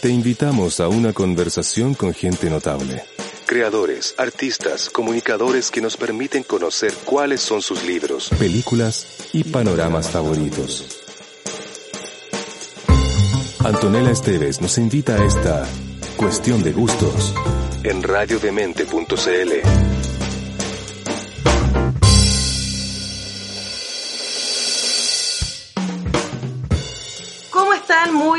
Te invitamos a una conversación con gente notable. Creadores, artistas, comunicadores que nos permiten conocer cuáles son sus libros, películas y panoramas favoritos. Antonella Esteves nos invita a esta cuestión de gustos en radiodemente.cl.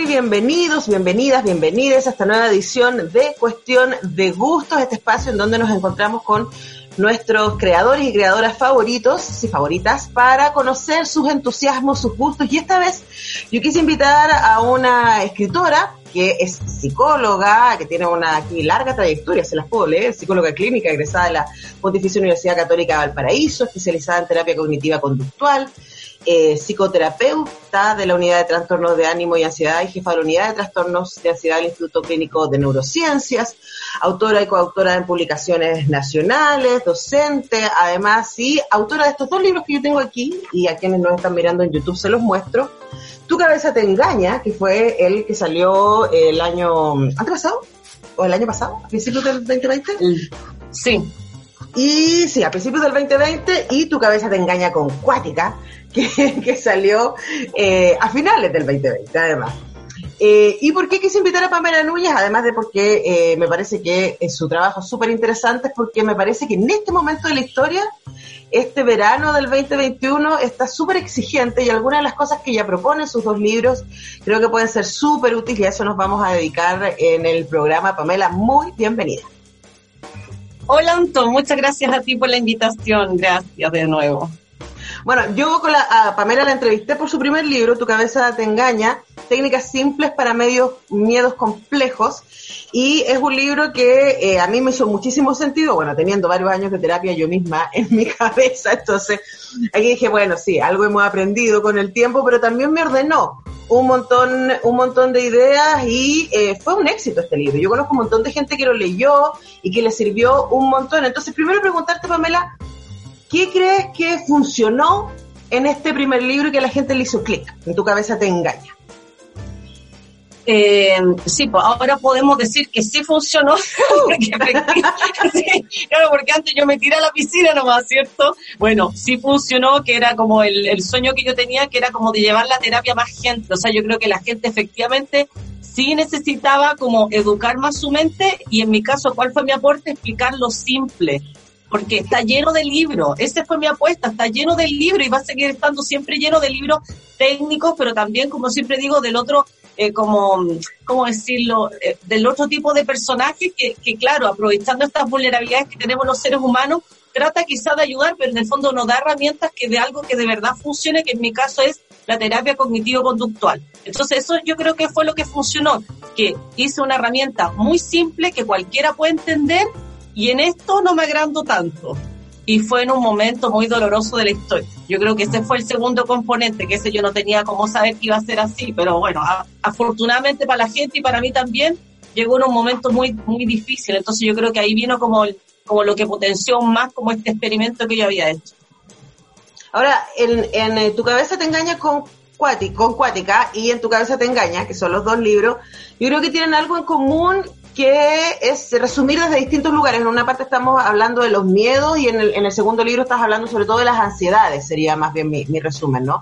Bienvenidos, bienvenidas, bienvenidas a esta nueva edición de Cuestión de Gustos, este espacio en donde nos encontramos con nuestros creadores y creadoras favoritos y favoritas para conocer sus entusiasmos, sus gustos. Y esta vez yo quise invitar a una escritora que es psicóloga, que tiene una aquí larga trayectoria, se las puedo leer, psicóloga clínica, egresada de la Pontificia Universidad Católica de Valparaíso, especializada en terapia cognitiva conductual, eh, psicoterapeuta de la Unidad de Trastornos de Ánimo y Ansiedad y jefa de la Unidad de Trastornos de Ansiedad del Instituto Clínico de Neurociencias, autora y coautora de publicaciones nacionales, docente, además, y autora de estos dos libros que yo tengo aquí y a quienes nos están mirando en YouTube se los muestro. Tu cabeza te engaña, que fue el que salió el año pasado o el año pasado, a principios del 2020. Sí. Y sí, a principios del 2020 y Tu cabeza te engaña con Cuática, que, que salió eh, a finales del 2020, además. Eh, ¿Y por qué quise invitar a Pamela Núñez? Además de porque eh, me parece que su trabajo es súper interesante, es porque me parece que en este momento de la historia, este verano del 2021 está súper exigente y algunas de las cosas que ella propone en sus dos libros creo que pueden ser súper útiles y a eso nos vamos a dedicar en el programa. Pamela, muy bienvenida. Hola Anton, muchas gracias a ti por la invitación. Gracias de nuevo. Bueno, yo con la, a Pamela la entrevisté por su primer libro, Tu cabeza te engaña, técnicas simples para medios miedos complejos. Y es un libro que eh, a mí me hizo muchísimo sentido, bueno, teniendo varios años de terapia yo misma en mi cabeza, entonces aquí dije, bueno, sí, algo hemos aprendido con el tiempo, pero también me ordenó un montón, un montón de ideas y eh, fue un éxito este libro. Yo conozco un montón de gente que lo leyó y que le sirvió un montón. Entonces, primero preguntarte, Pamela, ¿qué crees que funcionó en este primer libro y que la gente le hizo clic? En tu cabeza te engaña. Eh, sí, pues ahora podemos decir que sí funcionó. porque, claro, porque antes yo me tiré a la piscina nomás, ¿cierto? Bueno, sí funcionó, que era como el, el sueño que yo tenía, que era como de llevar la terapia a más gente. O sea, yo creo que la gente efectivamente sí necesitaba como educar más su mente y en mi caso, ¿cuál fue mi aporte? Explicar lo simple porque está lleno de libros. Esa fue mi apuesta, está lleno de libros y va a seguir estando siempre lleno de libros técnicos, pero también, como siempre digo, del otro, eh, como, ¿cómo decirlo?, eh, del otro tipo de personajes que, claro, aprovechando estas vulnerabilidades que tenemos los seres humanos, trata quizá de ayudar, pero en el fondo nos da herramientas que de algo que de verdad funcione, que en mi caso es la terapia cognitivo-conductual. Entonces eso yo creo que fue lo que funcionó, que hice una herramienta muy simple que cualquiera puede entender y en esto no me agrando tanto. Y fue en un momento muy doloroso de la historia. Yo creo que ese fue el segundo componente, que ese yo no tenía cómo saber que iba a ser así, pero bueno, afortunadamente para la gente y para mí también, llegó en un momento muy, muy difícil. Entonces yo creo que ahí vino como, como lo que potenció más como este experimento que yo había hecho. Ahora, en, en tu cabeza te engañas con con Cuática y en tu cabeza te engaña, que son los dos libros, yo creo que tienen algo en común que es resumir desde distintos lugares. En una parte estamos hablando de los miedos y en el, en el segundo libro estás hablando sobre todo de las ansiedades, sería más bien mi, mi resumen, ¿no?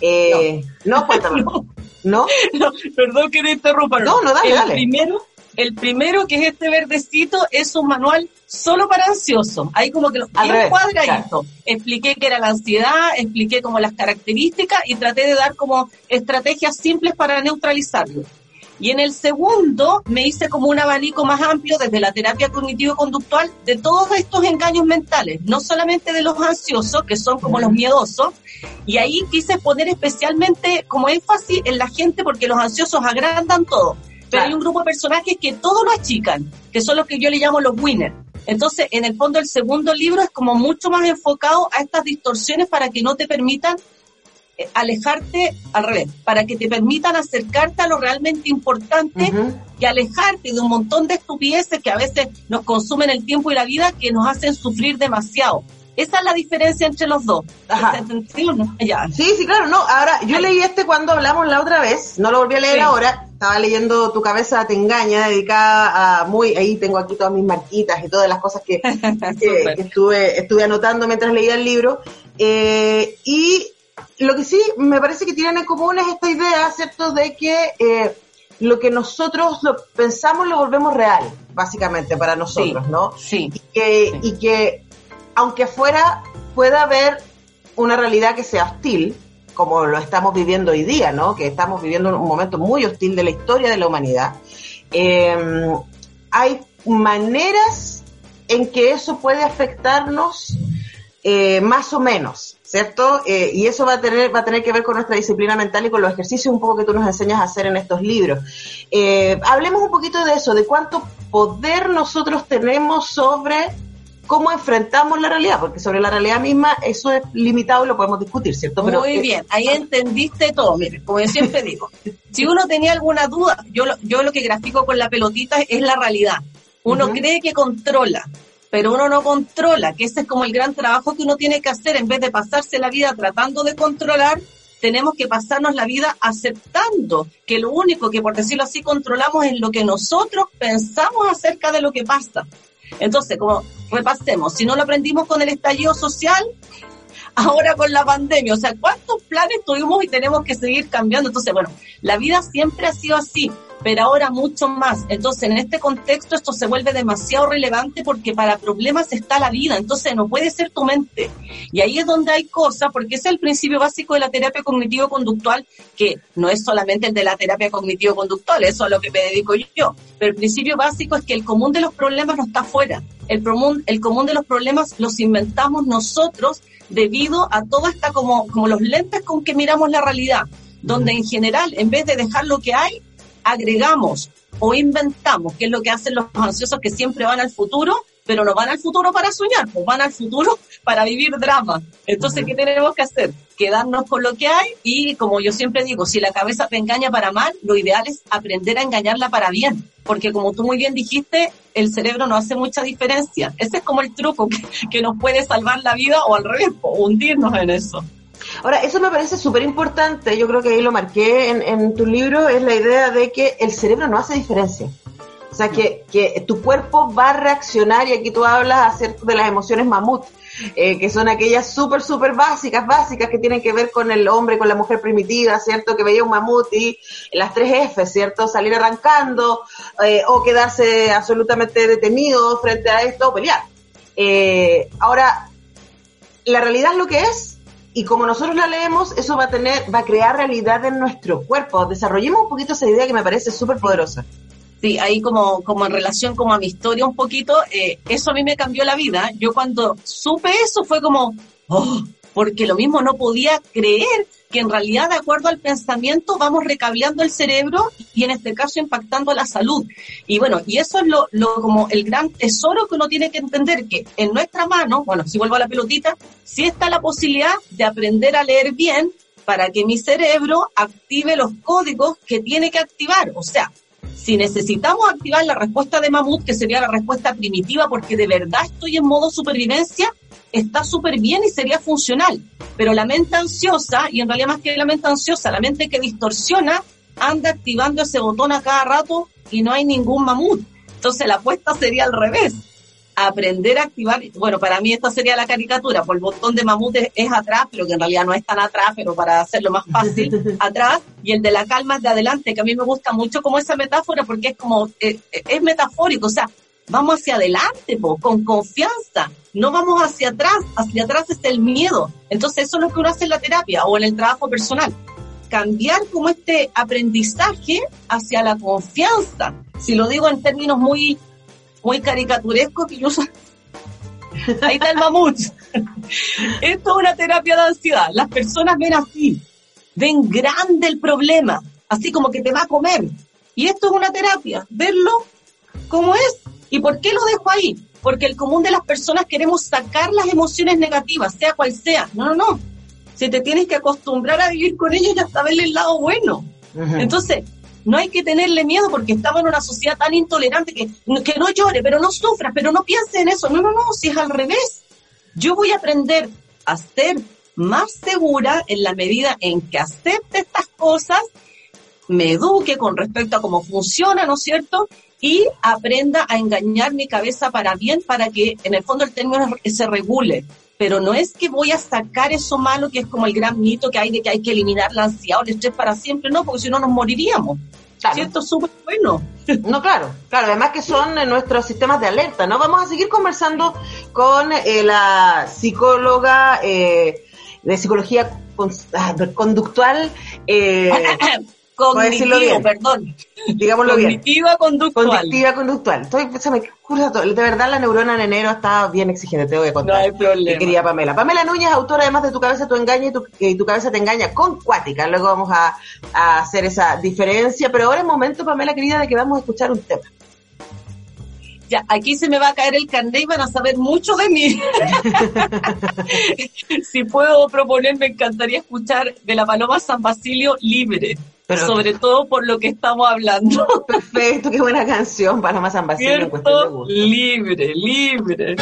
Eh, no. no, cuéntame. no. ¿No? no. Perdón que te interrumpa. No, no, dale, el dale. Primero, el primero, que es este verdecito, es un manual solo para ansiosos. Ahí como que lo cuadradito. claro. Expliqué qué era la ansiedad, expliqué como las características y traté de dar como estrategias simples para neutralizarlo. Y en el segundo me hice como un abanico más amplio desde la terapia cognitivo-conductual de todos estos engaños mentales, no solamente de los ansiosos, que son como los miedosos, y ahí quise poner especialmente como énfasis en la gente porque los ansiosos agrandan todo, pero hay un grupo de personajes que todo lo achican, que son los que yo le llamo los winners. Entonces, en el fondo, el segundo libro es como mucho más enfocado a estas distorsiones para que no te permitan alejarte al revés, para que te permitan acercarte a lo realmente importante y alejarte de un montón de estupideces que a veces nos consumen el tiempo y la vida que nos hacen sufrir demasiado. Esa es la diferencia entre los dos. Sí, sí, claro, no. Ahora, yo leí este cuando hablamos la otra vez, no lo volví a leer ahora. Estaba leyendo Tu cabeza te engaña, dedicada a muy, ahí tengo aquí todas mis marquitas y todas las cosas que, estuve, estuve anotando mientras leía el libro. Eh, y lo que sí me parece que tienen en común es esta idea, ¿cierto?, de que eh, lo que nosotros lo pensamos lo volvemos real, básicamente, para nosotros, ¿no? Sí. Y que, y que, aunque afuera pueda haber una realidad que sea hostil, como lo estamos viviendo hoy día, ¿no? Que estamos viviendo un momento muy hostil de la historia de la humanidad. Eh, hay maneras en que eso puede afectarnos eh, más o menos. ¿cierto? Eh, y eso va a tener va a tener que ver con nuestra disciplina mental y con los ejercicios un poco que tú nos enseñas a hacer en estos libros. Eh, hablemos un poquito de eso, de cuánto poder nosotros tenemos sobre cómo enfrentamos la realidad, porque sobre la realidad misma eso es limitado y lo podemos discutir, ¿cierto? Pero, Muy bien, ahí entendiste todo, mire, como yo siempre digo, si uno tenía alguna duda, yo lo, yo lo que grafico con la pelotita es la realidad. Uno cree que controla, pero uno no controla, que ese es como el gran trabajo que uno tiene que hacer, en vez de pasarse la vida tratando de controlar, tenemos que pasarnos la vida aceptando que lo único que, por decirlo así, controlamos es lo que nosotros pensamos acerca de lo que pasa. Entonces, como repasemos, si no lo aprendimos con el estallido social, ahora con la pandemia, o sea, ¿cuántos planes tuvimos y tenemos que seguir cambiando? Entonces, bueno, la vida siempre ha sido así pero ahora mucho más. Entonces, en este contexto esto se vuelve demasiado relevante porque para problemas está la vida, entonces no puede ser tu mente. Y ahí es donde hay cosas, porque ese es el principio básico de la terapia cognitivo-conductual, que no es solamente el de la terapia cognitivo-conductual, eso es a lo que me dedico yo, pero el principio básico es que el común de los problemas no está afuera. El común, el común de los problemas los inventamos nosotros debido a toda esta como, como los lentes con que miramos la realidad donde en general, en vez de dejar lo que hay, agregamos o inventamos, que es lo que hacen los ansiosos que siempre van al futuro, pero no van al futuro para soñar, pues van al futuro para vivir drama. Entonces, ¿qué tenemos que hacer? Quedarnos con lo que hay y, como yo siempre digo, si la cabeza te engaña para mal, lo ideal es aprender a engañarla para bien, porque como tú muy bien dijiste, el cerebro no hace mucha diferencia. Ese es como el truco que, que nos puede salvar la vida o al revés, hundirnos en eso. Ahora, eso me parece súper importante, yo creo que ahí lo marqué en, tu libro, es la idea de que el cerebro no hace diferencia. O sea, que, que tu cuerpo va a reaccionar, y aquí tú hablas acerca de las emociones mamut, eh, que son aquellas súper, súper básicas, básicas que tienen que ver con el hombre, con la mujer primitiva, ¿cierto? Que veía un mamut y las tres F, ¿cierto? Salir arrancando eh, o quedarse absolutamente detenido frente a esto o pelear. Eh, ahora, la realidad es lo que es y como nosotros la leemos, eso va a tener, va a crear realidad en nuestro cuerpo. Desarrollemos un poquito esa idea que me parece súper poderosa. Sí, ahí como, como en relación como a mi historia un poquito, eh, eso a mí me cambió la vida. Yo cuando supe eso fue como, oh, porque lo mismo no podía creer que en realidad de acuerdo al pensamiento vamos recableando el cerebro y en este caso impactando la salud. Y bueno, y eso es lo, como el gran tesoro que uno tiene que entender, que en nuestra mano, bueno, si vuelvo a la pelotita, sí está la posibilidad de aprender a leer bien para que mi cerebro active los códigos que tiene que activar. O sea, si necesitamos activar la respuesta de mamut, que sería la respuesta primitiva, porque de verdad estoy en modo supervivencia, está súper bien y sería funcional. Pero la mente ansiosa, y en realidad más que la mente ansiosa, la mente que distorsiona, anda activando ese botón a cada rato y no hay ningún mamut. Entonces la apuesta sería al revés. Aprender a activar, bueno, para mí esta sería la caricatura, por el botón de mamut es, atrás, pero que en realidad no es tan atrás, pero para hacerlo más fácil, atrás, y el de la calma es de adelante, que a mí me gusta mucho como esa metáfora porque es como, eh, eh, es metafórico, o sea, vamos hacia adelante, con confianza, no vamos hacia atrás, hacia atrás está el miedo. Entonces eso es lo que uno hace en la terapia o en el trabajo personal. cambiar como este aprendizaje hacia la confianza. Si lo digo en términos muy, muy caricaturescos, que yo soy... Ahí está el mamut. Esto es una terapia de ansiedad. Las personas ven así, ven grande el problema, así como que te va a comer. Y esto es una terapia, verlo como es. ¿Y por qué lo dejo ahí? Porque el común de las personas queremos sacar las emociones negativas, sea cual sea. No, no, no. Si te tienes que acostumbrar a vivir con ellos y hasta verle el lado bueno. Entonces, no hay que tenerle miedo porque estamos en una sociedad tan intolerante que, que no llore, pero no sufra, pero no piense en eso. No, no, no, si es al revés. Yo voy a aprender a ser más segura en la medida en que acepte estas cosas, me eduque con respecto a cómo funciona, ¿no es cierto? Y aprenda a engañar mi cabeza para bien, para que en el fondo el término se regule. Pero no es que voy a sacar eso malo que es como el gran mito que hay de que hay que eliminar la ansiedad o el estrés para siempre, no, porque si no nos moriríamos. ¿Cierto? Súper bueno. No, claro, claro, además que son nuestros sistemas de alerta, ¿no? Vamos a seguir conversando con eh, la psicóloga eh, de psicología ah, conductual. Eh, Cognitivo, perdón. Digámoslo Cognitiva bien. conductual. Cognitiva conductual. Estoy, De verdad, la neurona en enero está bien exigente, te voy a contar. No hay problema. querida Pamela. Pamela Núñez, autora además de Tu cabeza, tu engaña y tu, tu cabeza te engaña con Cuática. Luego vamos a, a hacer esa diferencia. Pero ahora es momento, Pamela querida, de que vamos a escuchar un tema ya, aquí se me va a caer el carnet y van a saber mucho de mí. si puedo proponer, me encantaría escuchar de la Paloma San Basilio libre. Sobre todo por lo que estamos hablando. Perfecto, qué buena canción, Paloma San Basilio. Libre, libre.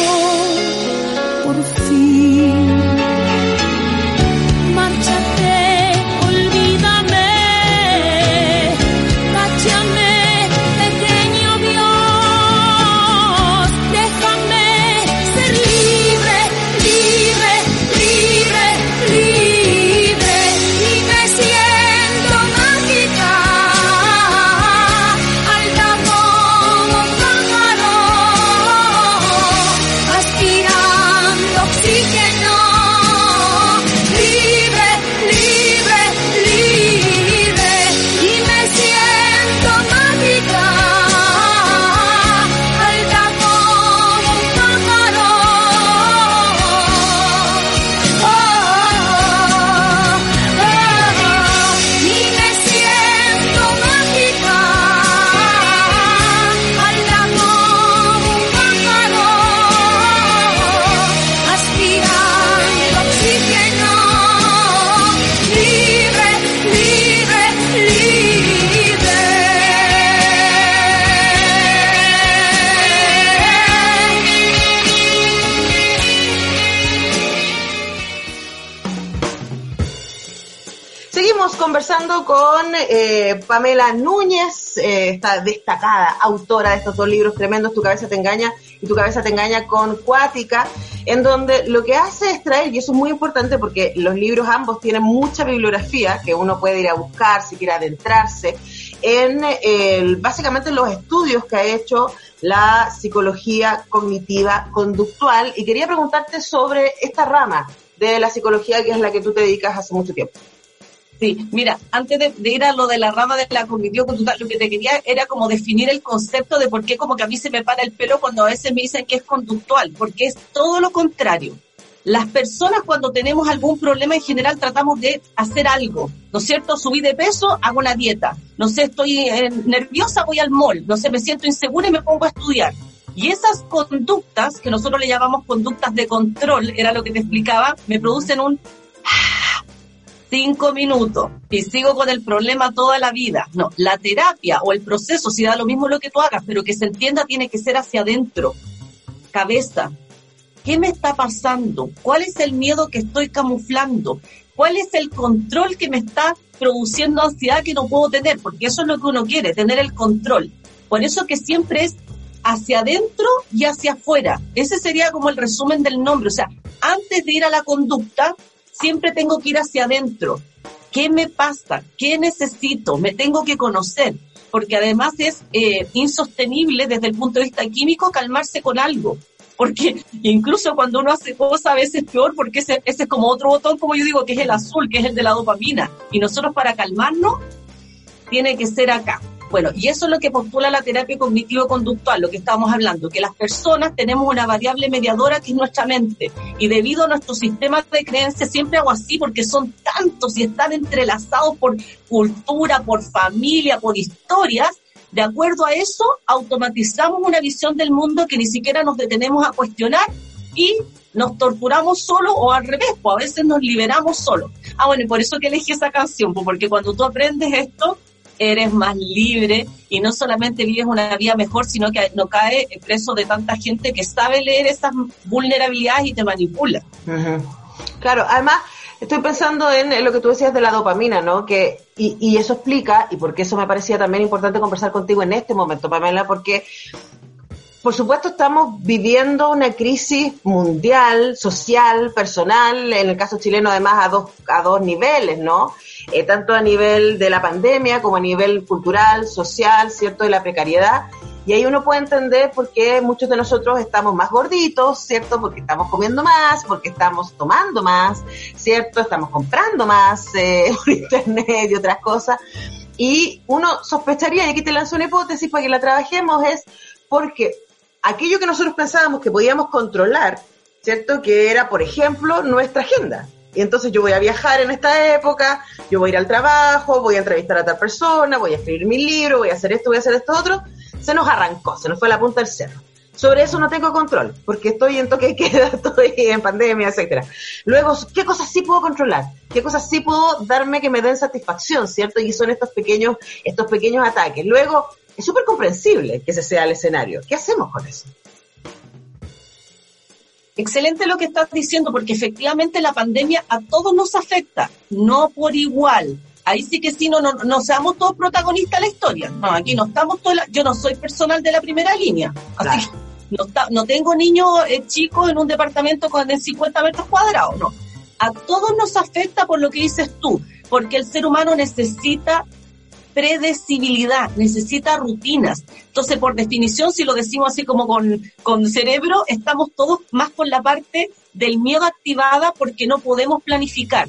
Oh. Eh, Pamela Núñez, eh, esta destacada autora de estos dos libros tremendos, Tu cabeza te engaña y Tu cabeza te engaña con Cuática, en donde lo que hace es traer, y eso es muy importante porque los libros ambos tienen mucha bibliografía que uno puede ir a buscar si quiere adentrarse, en el, básicamente los estudios que ha hecho la psicología cognitiva conductual y quería preguntarte sobre esta rama de la psicología que es la que tú te dedicas hace mucho tiempo. Sí, mira, antes de, ir a lo de la rama de la cognitiva conductual, lo que te quería era como definir el concepto de por qué como que a mí se me para el pelo cuando a veces me dicen que es conductual, porque es todo lo contrario. Las personas cuando tenemos algún problema en general tratamos de hacer algo, ¿no es cierto? Subí de peso, hago una dieta. No sé, estoy eh, nerviosa, voy al mall. No sé, me siento insegura y me pongo a estudiar. Y esas conductas, que nosotros le llamamos conductas de control, era lo que te explicaba, me producen un cinco minutos y sigo con el problema toda la vida. No, la terapia o el proceso, si da lo mismo lo que tú hagas, pero que se entienda, tiene que ser hacia adentro, cabeza. ¿Qué me está pasando? ¿Cuál es el miedo que estoy camuflando? ¿Cuál es el control que me está produciendo ansiedad que no puedo tener? Porque eso es lo que uno quiere, tener el control. Por eso que siempre es hacia adentro y hacia afuera. Ese sería como el resumen del nombre. O sea, antes de ir a la conducta, siempre tengo que ir hacia adentro. ¿Qué me pasa? ¿Qué necesito? Me tengo que conocer, porque además es eh, insostenible desde el punto de vista químico calmarse con algo. Porque incluso cuando uno hace cosas a veces peor, porque ese, ese es como otro botón, como yo digo, que es el azul, que es el de la dopamina. Y nosotros para calmarnos, tiene que ser acá. Bueno, y eso es lo que postula la terapia cognitivo-conductual, lo que estábamos hablando, que las personas tenemos una variable mediadora que es nuestra mente. Y debido a nuestro sistema de creencias, siempre hago así porque son tantos y están entrelazados por cultura, por familia, por historias. De acuerdo a eso, automatizamos una visión del mundo que ni siquiera nos detenemos a cuestionar y nos torturamos solo o al revés, pues a veces nos liberamos solo. Ah, bueno, y por eso que elegí esa canción, pues porque cuando tú aprendes esto, eres más libre y no solamente vives una vida mejor, sino que no cae preso de tanta gente que sabe leer esas vulnerabilidades y te manipula. Claro, además estoy pensando en, lo que tú decías de la dopamina, ¿no? Que, y, y eso explica, y porque eso me parecía también importante conversar contigo en este momento, Pamela, porque por supuesto estamos viviendo una crisis mundial, social, personal, en el caso chileno además a dos, a dos niveles, ¿no? Eh, tanto a nivel de la pandemia como a nivel cultural, social, ¿cierto? De la precariedad. Y ahí uno puede entender por qué muchos de nosotros estamos más gorditos, ¿cierto? Porque estamos comiendo más, porque estamos tomando más, ¿cierto? Estamos comprando más eh, por internet y otras cosas. Y uno sospecharía, y aquí te lanzo una hipótesis para que la trabajemos, es porque aquello que nosotros pensábamos que podíamos controlar, ¿cierto? Que era, por ejemplo, nuestra agenda. Y entonces yo voy a viajar en esta época, yo voy a ir al trabajo, voy a entrevistar a tal persona, voy a escribir mi libro, voy a hacer esto, voy a hacer esto otro. Se nos arrancó, se nos fue la punta del cerro. Sobre eso no tengo control, porque estoy en toque de queda, estoy en pandemia, etcétera. Luego, ¿qué cosas sí puedo controlar? ¿Qué cosas sí puedo darme que me den satisfacción, cierto? Y son estos pequeños, estos pequeños ataques. Luego, es súper comprensible que ese sea el escenario. ¿Qué hacemos con eso? Excelente lo que estás diciendo, porque efectivamente la pandemia a todos nos afecta, no por igual. Ahí sí que sí, no, no, seamos todos protagonistas de la historia. No, aquí no estamos todos, yo no soy personal de la primera línea. Así no, no tengo niños eh, chicos en un departamento con 50 metros cuadrados, no. A todos nos afecta por lo que dices tú, porque el ser humano necesita predecibilidad, necesita rutinas. Entonces, por definición, si lo decimos así como con, con cerebro, estamos todos más con la parte del miedo activada porque no podemos planificar.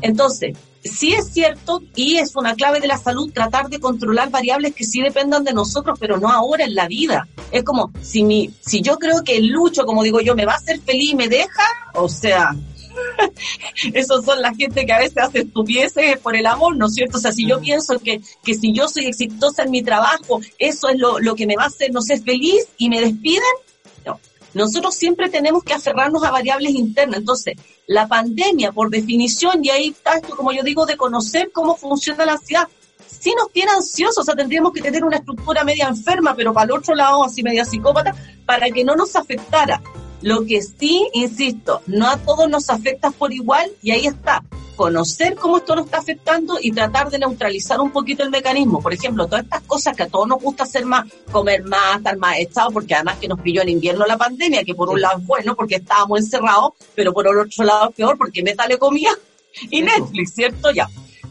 Entonces, sí es cierto y es una clave de la salud tratar de controlar variables que sí dependan de nosotros, pero no ahora en la vida. Es como si mi, si yo creo que el lucho, como digo yo, me va a hacer feliz y me deja, o sea, esos son la gente que a veces hace estupideces por el amor, ¿no es cierto? O sea, si yo pienso que, que si yo soy exitosa en mi trabajo, eso es lo, lo que me va a hacer, no sé, feliz y me despiden, no. Nosotros siempre tenemos que aferrarnos a variables internas. Entonces, la pandemia, por definición, y ahí está esto, como yo digo, de conocer cómo funciona la ansiedad, si nos tiene ansiosos, o sea, tendríamos que tener una estructura media enferma, pero para el otro lado, así media psicópata, para que no nos afectara. Lo que sí, insisto, no a todos nos afecta por igual y ahí está. conocer cómo esto nos está afectando y tratar de neutralizar un poquito el mecanismo. Por ejemplo, todas estas cosas que a todos nos gusta hacer más, comer más, estar más estado, porque además que nos pilló en invierno la pandemia, que por un lado es bueno porque estábamos encerrados, pero por otro lado es peor porque meta le comía y Netflix, ¿cierto? Ya.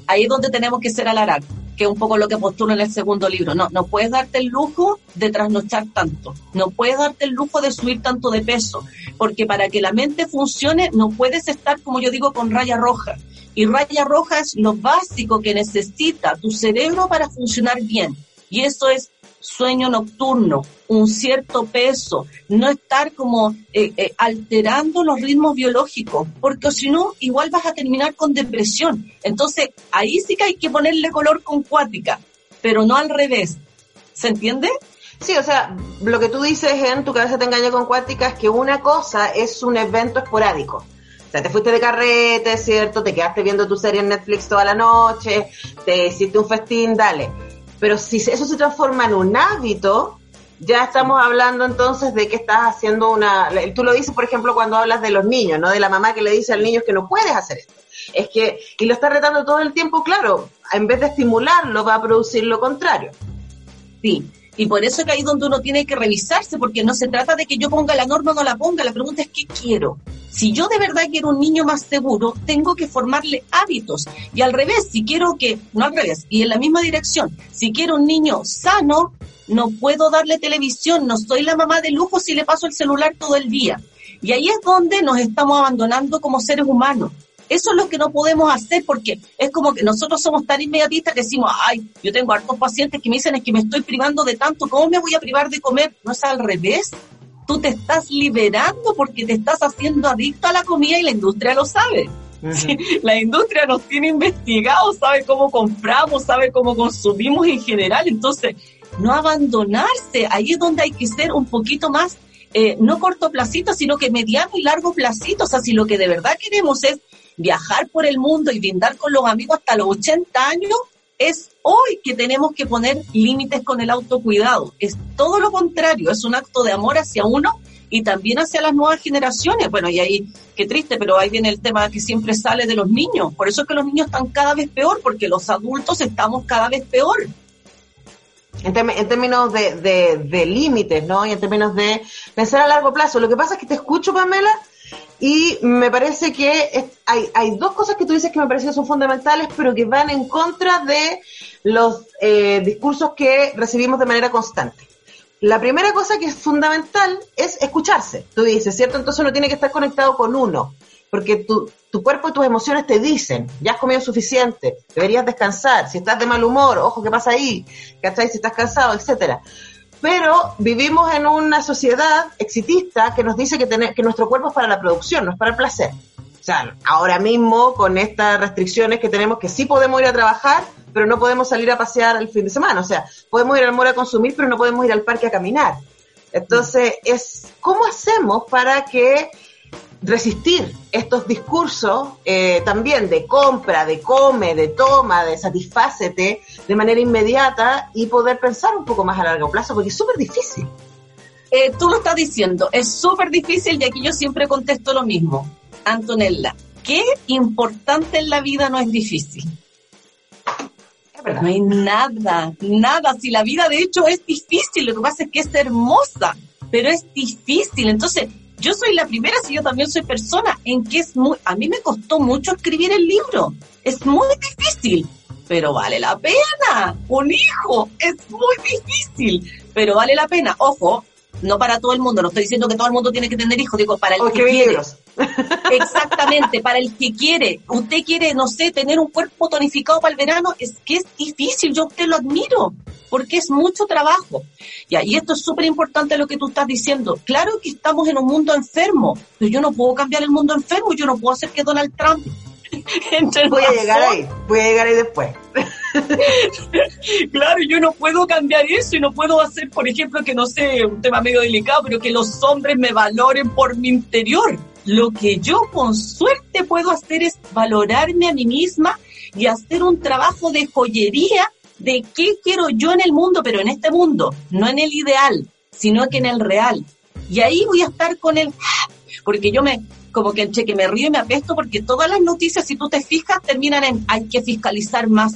Ahí es donde tenemos que ser alargar que es un poco lo que postulo en el segundo libro. No, no puedes darte el lujo de trasnochar tanto, no puedes darte el lujo de subir tanto de peso, porque para que la mente funcione no puedes estar, como yo digo, con raya roja. Y raya roja es lo básico que necesita tu cerebro para funcionar bien. Y eso es sueño nocturno, un cierto peso, no estar como eh, eh, alterando los ritmos biológicos, porque si no, igual vas a terminar con depresión. Entonces, ahí sí que hay que ponerle color con cuática, pero no al revés. ¿Se entiende? Sí, o sea, lo que tú dices en tu cabeza te engaña con cuática es que una cosa es un evento esporádico. O sea, te fuiste de carrete, ¿cierto? Te quedaste viendo tu serie en Netflix toda la noche, te hiciste un festín, dale. Pero si eso se transforma en un hábito, ya estamos hablando entonces de que estás haciendo una... Tú lo dices, por ejemplo, cuando hablas de los niños, ¿no? De la mamá que le dice al niño que no puedes hacer esto. Es que, y lo está retando todo el tiempo, claro, en vez de estimularlo, va a producir lo contrario. Sí, y por eso es que ahí donde uno tiene que revisarse, porque no se trata de que yo ponga la norma o no la ponga, la pregunta es qué quiero. Si yo de verdad quiero un niño más seguro, tengo que formarle hábitos. Y al revés, si quiero que, no al revés, y en la misma dirección, si quiero un niño sano, no puedo darle televisión, no soy la mamá de lujo si le paso el celular todo el día. Y ahí es donde nos estamos abandonando como seres humanos. Eso es lo que no podemos hacer porque es como que nosotros somos tan inmediatistas que decimos, ay, yo tengo hartos pacientes que me dicen es que me estoy privando de tanto, ¿cómo me voy a privar de comer? No es al revés. Tú te estás liberando porque te estás haciendo adicto a la comida y la industria lo sabe. La industria nos tiene investigados, sabe cómo compramos, sabe cómo consumimos en general. Entonces, no abandonarse, ahí es donde hay que ser un poquito más, eh, no cortoplacito, sino que mediano y largo placito. O sea, si lo que de verdad queremos es viajar por el mundo y brindar con los amigos hasta los 80 años, es hoy que tenemos que poner límites con el autocuidado. Es todo lo contrario, es un acto de amor hacia uno y también hacia las nuevas generaciones. Bueno, y ahí, qué triste, pero ahí viene el tema que siempre sale de los niños. Por eso es que los niños están cada vez peor, porque los adultos estamos cada vez peor. En, términos de, de, de límites, ¿no? Y en términos de pensar a largo plazo. Lo que pasa es que te escucho, Pamela, y me parece que hay, hay dos cosas que tú dices que me parecen son fundamentales, pero que van en contra de los eh, discursos que recibimos de manera constante. La primera cosa que es fundamental es escucharse, tú dices, ¿cierto? Entonces uno tiene que estar conectado con uno, porque tu, tu cuerpo y tus emociones te dicen, ya has comido suficiente, deberías descansar, si estás de mal humor, ojo, ¿qué pasa ahí? ¿Cachai? Si estás cansado, etcétera pero vivimos en una sociedad exitista que nos dice que, que nuestro cuerpo es para la producción, no es para el placer. O sea, ahora mismo con estas restricciones que tenemos, que sí podemos ir a trabajar, pero no podemos salir a pasear el fin de semana. O sea, podemos ir al mall a consumir, pero no podemos ir al parque a caminar. Entonces, es ¿cómo hacemos para que resistir estos discursos eh, también de compra, de come, de toma, de satisfácete de manera inmediata y poder pensar un poco más a largo plazo, porque es súper difícil. Eh, tú lo estás diciendo, es súper difícil y aquí yo siempre contesto lo mismo. Antonella, ¿qué importante en la vida no es difícil? no hay nada, nada. Si la vida de hecho es difícil, lo que pasa es que es hermosa, pero es difícil. Entonces, yo soy la primera, si yo también soy persona, en que es muy, a mí me costó mucho escribir el libro, es muy difícil, pero vale la pena, un hijo, es muy difícil, pero vale la pena, ojo, no para todo el mundo, no estoy diciendo que todo el mundo tiene que tener hijos, digo, para el que quiere. Exactamente, para el que quiere. Usted quiere, no sé, tener un cuerpo tonificado para el verano, es que es difícil, yo a usted lo admiro, porque es mucho trabajo. y esto es súper importante lo que tú estás diciendo. Claro que estamos en un mundo enfermo, pero yo no puedo cambiar el mundo enfermo, yo no puedo hacer que Donald Trump voy a llegar ahí, voy a llegar ahí después. claro, yo no puedo cambiar eso y no puedo hacer, por ejemplo, que no sé, un tema medio delicado, pero que los hombres me valoren por mi interior. Lo que yo con suerte puedo hacer es valorarme a mí misma y hacer un trabajo de joyería de qué quiero yo en el mundo, pero en este mundo, no en el ideal, sino que en el real. Y ahí voy a estar con el, porque yo me, como que entre que me río y me apesto porque todas las noticias, si tú te fijas, terminan en hay que fiscalizar más.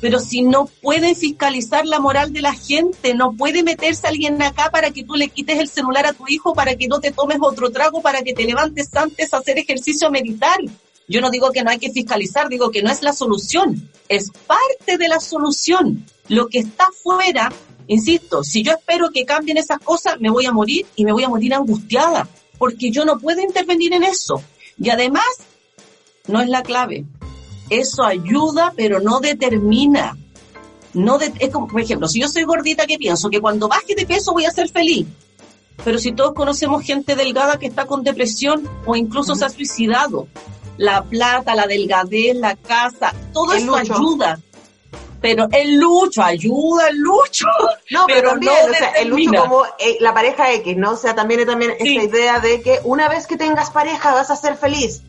Pero si no pueden fiscalizar la moral de la gente, no puede meterse alguien acá para que tú le quites el celular a tu hijo, para que no te tomes otro trago, para que te levantes antes a hacer ejercicio militar. Yo no digo que no hay que fiscalizar, digo que no es la solución, es parte de la solución. Lo que está fuera, insisto, si yo espero que cambien esas cosas, me voy a morir y me voy a morir angustiada, porque yo no puedo intervenir en eso. Y además, no es la clave. Eso ayuda, pero no determina. No es como, por ejemplo, si yo soy gordita, que pienso? Que cuando baje de peso voy a ser feliz. Pero si todos conocemos gente delgada que está con depresión o incluso se ha suicidado, la plata, la delgadez, la casa, todo eso ayuda. Pero el lucho, ayuda el lucho. No, pero, también, o sea, el lucho como eh, la pareja X, ¿no? O sea, también también esa idea de que una vez que tengas pareja vas a ser feliz.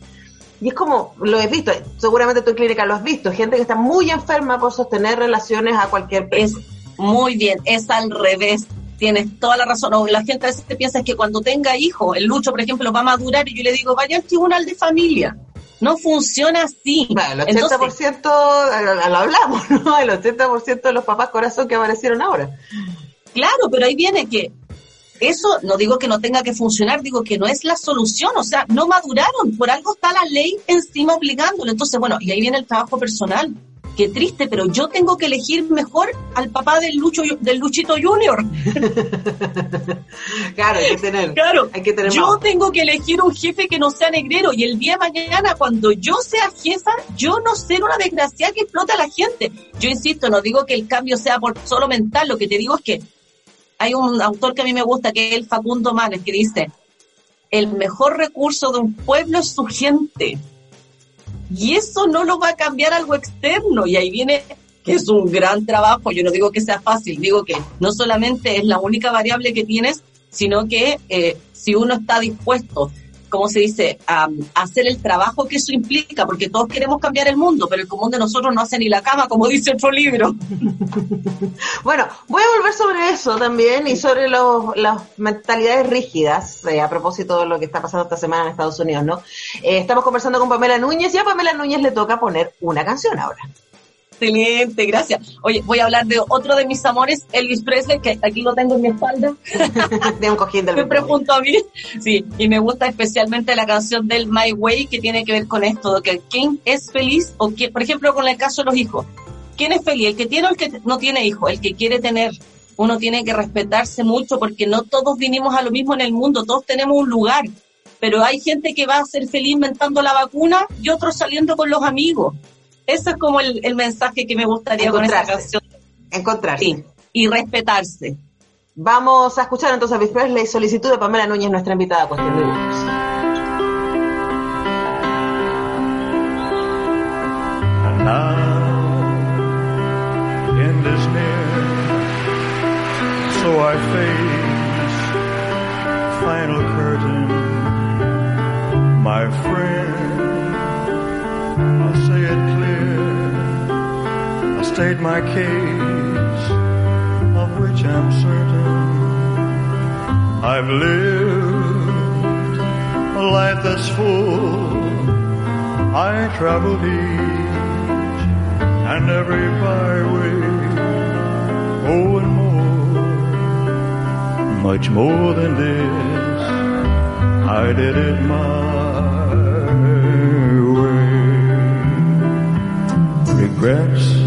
Y es como, lo he visto, seguramente tu clínica lo has visto, gente que está muy enferma por sostener relaciones a cualquier precio. Es muy bien, es al revés. Tienes toda la razón. O la gente a veces piensa que cuando tenga hijos, el lucho, por ejemplo, va a madurar y yo le digo, vaya al tribunal de familia. No funciona así. el 80% lo hablamos, ¿no? El 80% de los papás corazón que aparecieron ahora. Claro, pero ahí viene que eso no digo que no tenga que funcionar, digo que no es la solución, o sea, no maduraron, por algo está la ley encima obligándolo. Entonces, bueno, y ahí viene el trabajo personal. Qué triste, pero yo tengo que elegir mejor al papá del Lucho del Luchito Junior. claro, hay que tener. Claro, hay que tener yo tengo que elegir un jefe que no sea negrero y el día de mañana cuando yo sea jefa, yo no ser una desgracia que explota a la gente. Yo insisto, no digo que el cambio sea por solo mental, lo que te digo es que hay un autor que a mí me gusta, que es el Facundo Manes, que dice, el mejor recurso de un pueblo es su gente. Y eso no lo va a cambiar algo externo. Y ahí viene que es un gran trabajo. Yo no digo que sea fácil, digo que no solamente es la única variable que tienes, sino que eh, si uno está dispuesto ¿cómo se dice?, a, hacer el trabajo que eso implica, porque todos queremos cambiar el mundo, pero el común de nosotros no hace ni la cama, como dice otro libro. bueno, voy a volver sobre eso también y sobre las mentalidades rígidas, eh, a propósito de lo que está pasando esta semana en Estados Unidos, ¿no? Eh, estamos conversando con Pamela Núñez y a Pamela Núñez le toca poner una canción ahora. Excelente, gracias. Oye, voy a hablar de otro de mis amores, Elvis Presley, que aquí lo tengo en mi espalda. de un cojín del Siempre junto a mí. Sí, y me gusta especialmente la canción del My Way, que tiene que ver con esto, de que quién es feliz, o que, por ejemplo, con el caso de los hijos. ¿Quién es feliz? ¿El que tiene o el que no tiene hijos? El que quiere tener. Uno tiene que respetarse mucho porque no todos vinimos a lo mismo en el mundo, todos tenemos un lugar. Pero hay gente que va a ser feliz inventando la vacuna y otros saliendo con los amigos. Ese es como el, mensaje que me gustaría con esa canción. Encontrarse. Sí, y respetarse. Vamos a escuchar entonces a Luis Presley, solicitud de Pamela Núñez, nuestra invitada a Cuestión de Gustos. Now, near, so I face final curtain, my friend. State my case, of which I'm certain. I've lived a life that's full. I traveled each and every byway, oh, and more, much more than this. I did it my way. Regrets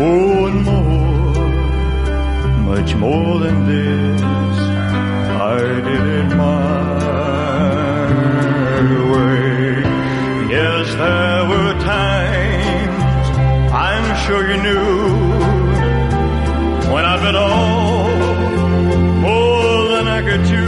Oh, and more, much more than this, I did it my way. Yes, there were times, I'm sure you knew, when I bet all more than I could chew.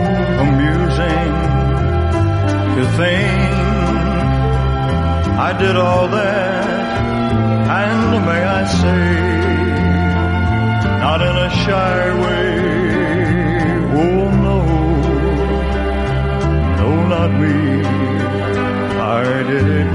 to think I did all that, and may I say, not in a shy way. Oh no, no, not me. I did it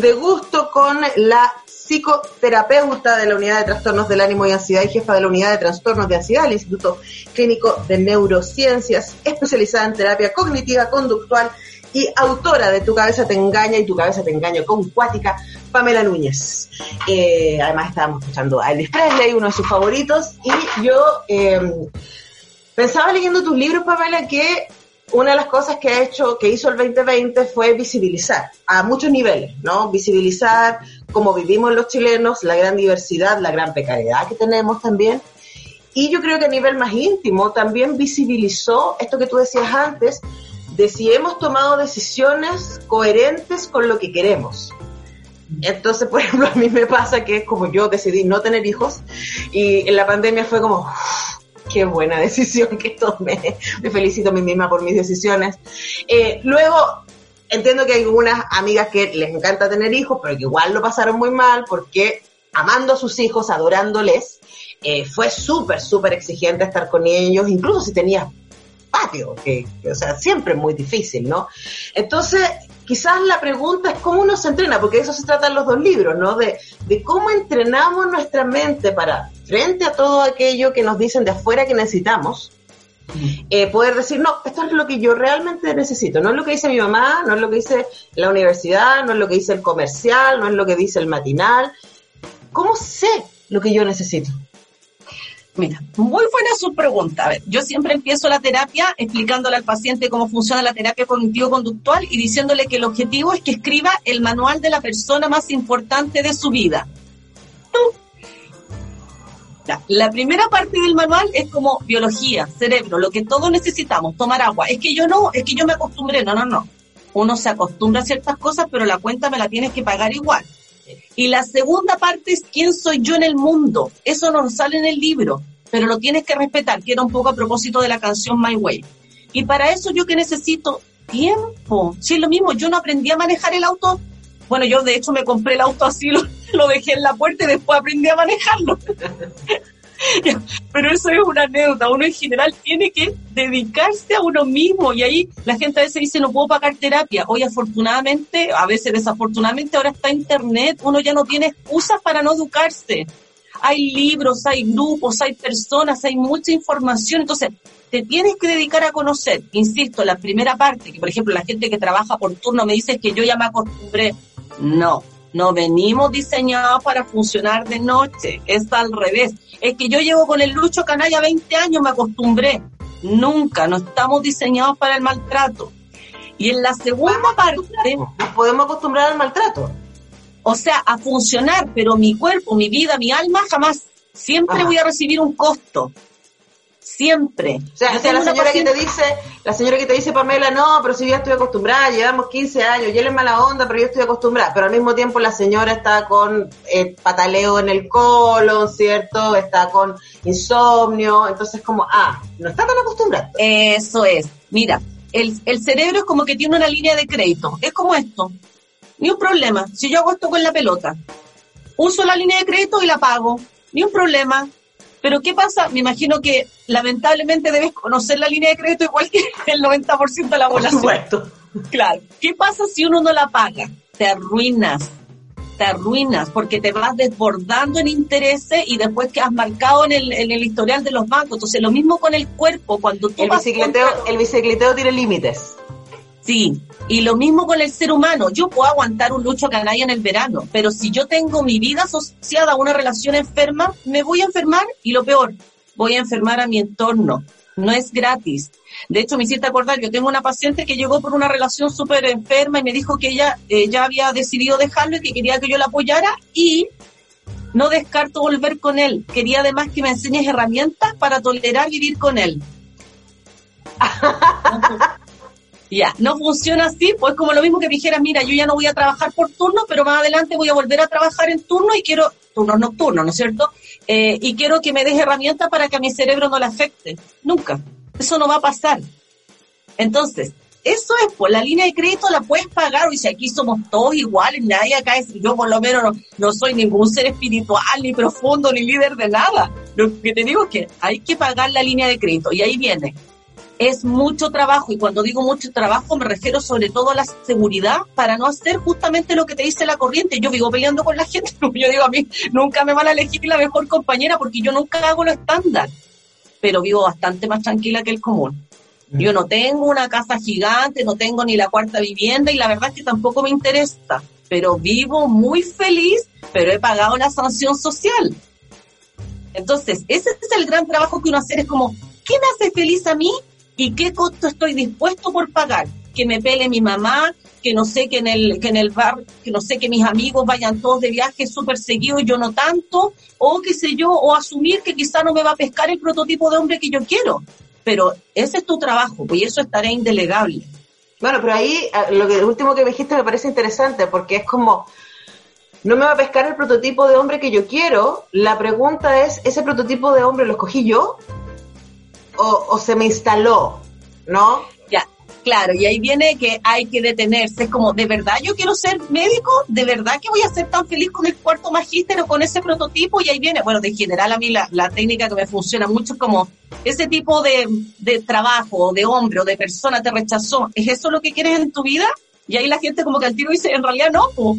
de gusto con la psicoterapeuta de la unidad de trastornos del ánimo y ansiedad y jefa de la unidad de trastornos de ansiedad del Instituto Clínico de Neurociencias, especializada en terapia cognitiva conductual y autora de Tu cabeza te engaña y Tu cabeza te engaña con cuática, Pamela Núñez. Eh, además estábamos escuchando a Elvis Presley, uno de sus favoritos, y yo eh, pensaba leyendo tus libros, Pamela, que una de las cosas que ha hecho, que hizo el 2020 fue visibilizar a muchos niveles, ¿no? Visibilizar cómo vivimos los chilenos, la gran diversidad, la gran precariedad que tenemos también. Y yo creo que a nivel más íntimo también visibilizó esto que tú decías antes, de si hemos tomado decisiones coherentes con lo que queremos. Entonces, por ejemplo, a mí me pasa que es como yo decidí no tener hijos y en la pandemia fue como, qué buena decisión que tomé. Me felicito a mí misma por mis decisiones. Eh, luego, entiendo que hay algunas amigas que les encanta tener hijos, pero que igual lo pasaron muy mal porque amando a sus hijos, adorándoles, eh, fue súper, súper exigente estar con ellos, incluso si tenías patio, que, que, o sea, siempre es muy difícil, ¿no? Entonces, quizás la pregunta es cómo uno se entrena, porque de eso se tratan los dos libros, ¿no? De, de cómo entrenamos nuestra mente para, frente a todo aquello que nos dicen de afuera que necesitamos, eh, poder decir, no, esto es lo que yo realmente necesito, no es lo que dice mi mamá, no es lo que dice la universidad, no es lo que dice el comercial, no es lo que dice el matinal. ¿Cómo sé lo que yo necesito? Mira, muy buena su pregunta. A ver, yo siempre empiezo la terapia explicándole al paciente cómo funciona la terapia cognitivo-conductual y diciéndole que el objetivo es que escriba el manual de la persona más importante de su vida. Ya, La primera parte del manual es como biología, cerebro, lo que todos necesitamos, tomar agua. Es que yo no, es que yo me acostumbré. No, no, no. Uno se acostumbra a ciertas cosas, pero la cuenta me la tienes que pagar igual. Y la segunda parte es quién soy yo en el mundo. Eso no sale en el libro, pero lo tienes que respetar, que era un poco a propósito de la canción My Way. Y para eso yo que necesito tiempo. Si es lo mismo, yo no aprendí a manejar el auto. Bueno, yo de hecho me compré el auto así, lo, lo dejé en la puerta y después aprendí a manejarlo. Pero eso es una anécdota. Uno en general tiene que dedicarse a uno mismo. Y ahí la gente a veces dice, no puedo pagar terapia. Hoy afortunadamente, a veces desafortunadamente, ahora está Internet. Uno ya no tiene excusas para no educarse. Hay libros, hay grupos, hay personas, hay mucha información. Entonces, te tienes que dedicar a conocer. Insisto, la primera parte, que por ejemplo la gente que trabaja por turno me dice que yo ya me acostumbré. No, no venimos diseñados para funcionar de noche. Es al revés. Es que yo llevo con el Lucho Canalla 20 años, me acostumbré. Nunca, no estamos diseñados para el maltrato. Y en la segunda parte, Nos podemos acostumbrar al maltrato. o sea, a funcionar, pero mi cuerpo, mi vida, mi alma, jamás. Siempre Ajá. voy a recibir un costo. Siempre. O sea, Yo o sea, tengo la señora que te dice, la señora que te dice, Pamela, no, pero si yo ya estoy acostumbrada, llevamos 15 años, y él es mala onda, pero yo estoy acostumbrada. Pero al mismo tiempo la señora está con eh, pataleo en el colon, ¿cierto? Está con insomnio, entonces como, ah, no está tan acostumbrada. Eso es. Mira, el, el cerebro es como que tiene una línea de crédito. Es como esto. Ni un problema. Si yo hago esto con la pelota, uso la línea de crédito y la pago. Ni un problema. Pero ¿qué pasa? Me imagino que lamentablemente debes conocer la línea de crédito igual que el 90% de la Por población. supuesto. Claro. ¿Qué pasa si uno no la paga? Te arruinas. Te arruinas porque te vas desbordando en intereses y después que has marcado en el, en el historial de los bancos. Entonces, lo mismo con el cuerpo. Cuando tú El vas bicicleteo, contra- el bicicleteo tiene límites. Sí, y lo mismo con el ser humano. Yo puedo aguantar un lucho canalla en el verano, pero si yo tengo mi vida asociada a una relación enferma, me voy a enfermar y lo peor, voy a enfermar a mi entorno. No es gratis. De hecho, me hiciste acordar, yo tengo una paciente que llegó por una relación súper enferma y me dijo que ella eh, ya había decidido dejarlo y que quería que yo la apoyara y no descarto volver con él. Quería además que me enseñes herramientas para tolerar vivir con él. Ya, no funciona así, pues como lo mismo que dijeras, mira, yo ya no voy a trabajar por turno, pero más adelante voy a volver a trabajar en turno y quiero, turnos nocturnos, ¿no es cierto? Eh, y quiero que me des herramientas para que a mi cerebro no le afecte. Nunca. Eso no va a pasar. Entonces, eso es, pues la línea de crédito la puedes pagar, y si aquí somos todos iguales, nadie acá es, yo por lo menos no, no soy ningún ser espiritual, ni profundo, ni líder de nada. Lo que te digo es que hay que pagar la línea de crédito, y ahí viene es mucho trabajo y cuando digo mucho trabajo me refiero sobre todo a la seguridad para no hacer justamente lo que te dice la corriente. Yo vivo peleando con la gente, yo digo a mí nunca me van a elegir la mejor compañera porque yo nunca hago lo estándar, pero vivo bastante más tranquila que el común. Yo no tengo una casa gigante, no tengo ni la cuarta vivienda y la verdad es que tampoco me interesa, pero vivo muy feliz, pero he pagado la sanción social. Entonces, ese es el gran trabajo que uno hace, es como, ¿qué me hace feliz a mí y qué costo estoy dispuesto por pagar? Que me pele mi mamá, que no sé que en el, que en el bar, que no sé que mis amigos vayan todos de viaje súper seguidos yo no tanto, o qué sé yo, o asumir que quizá no me va a pescar el prototipo de hombre que yo quiero. Pero ese es tu trabajo, pues y eso es tarea indelegable. Bueno, pero ahí ah, lo, que, lo último que me dijiste me parece interesante porque es como, no me va a pescar el prototipo de hombre que yo quiero. La pregunta es, ¿ese prototipo de hombre lo escogí yo? ¿O, se me instaló? ¿No? Ya, claro, y ahí viene que hay que detenerse. Es como, ¿de verdad yo quiero ser médico? ¿De verdad que voy a ser tan feliz con el cuarto magíster o con ese prototipo? Y ahí viene, bueno, de general a mí la, la técnica que me funciona mucho es como, ese tipo de, de trabajo, de hombre o de persona te rechazó. ¿Es eso lo que quieres en tu vida? Y ahí la gente como que al tiro dice, en realidad no, po.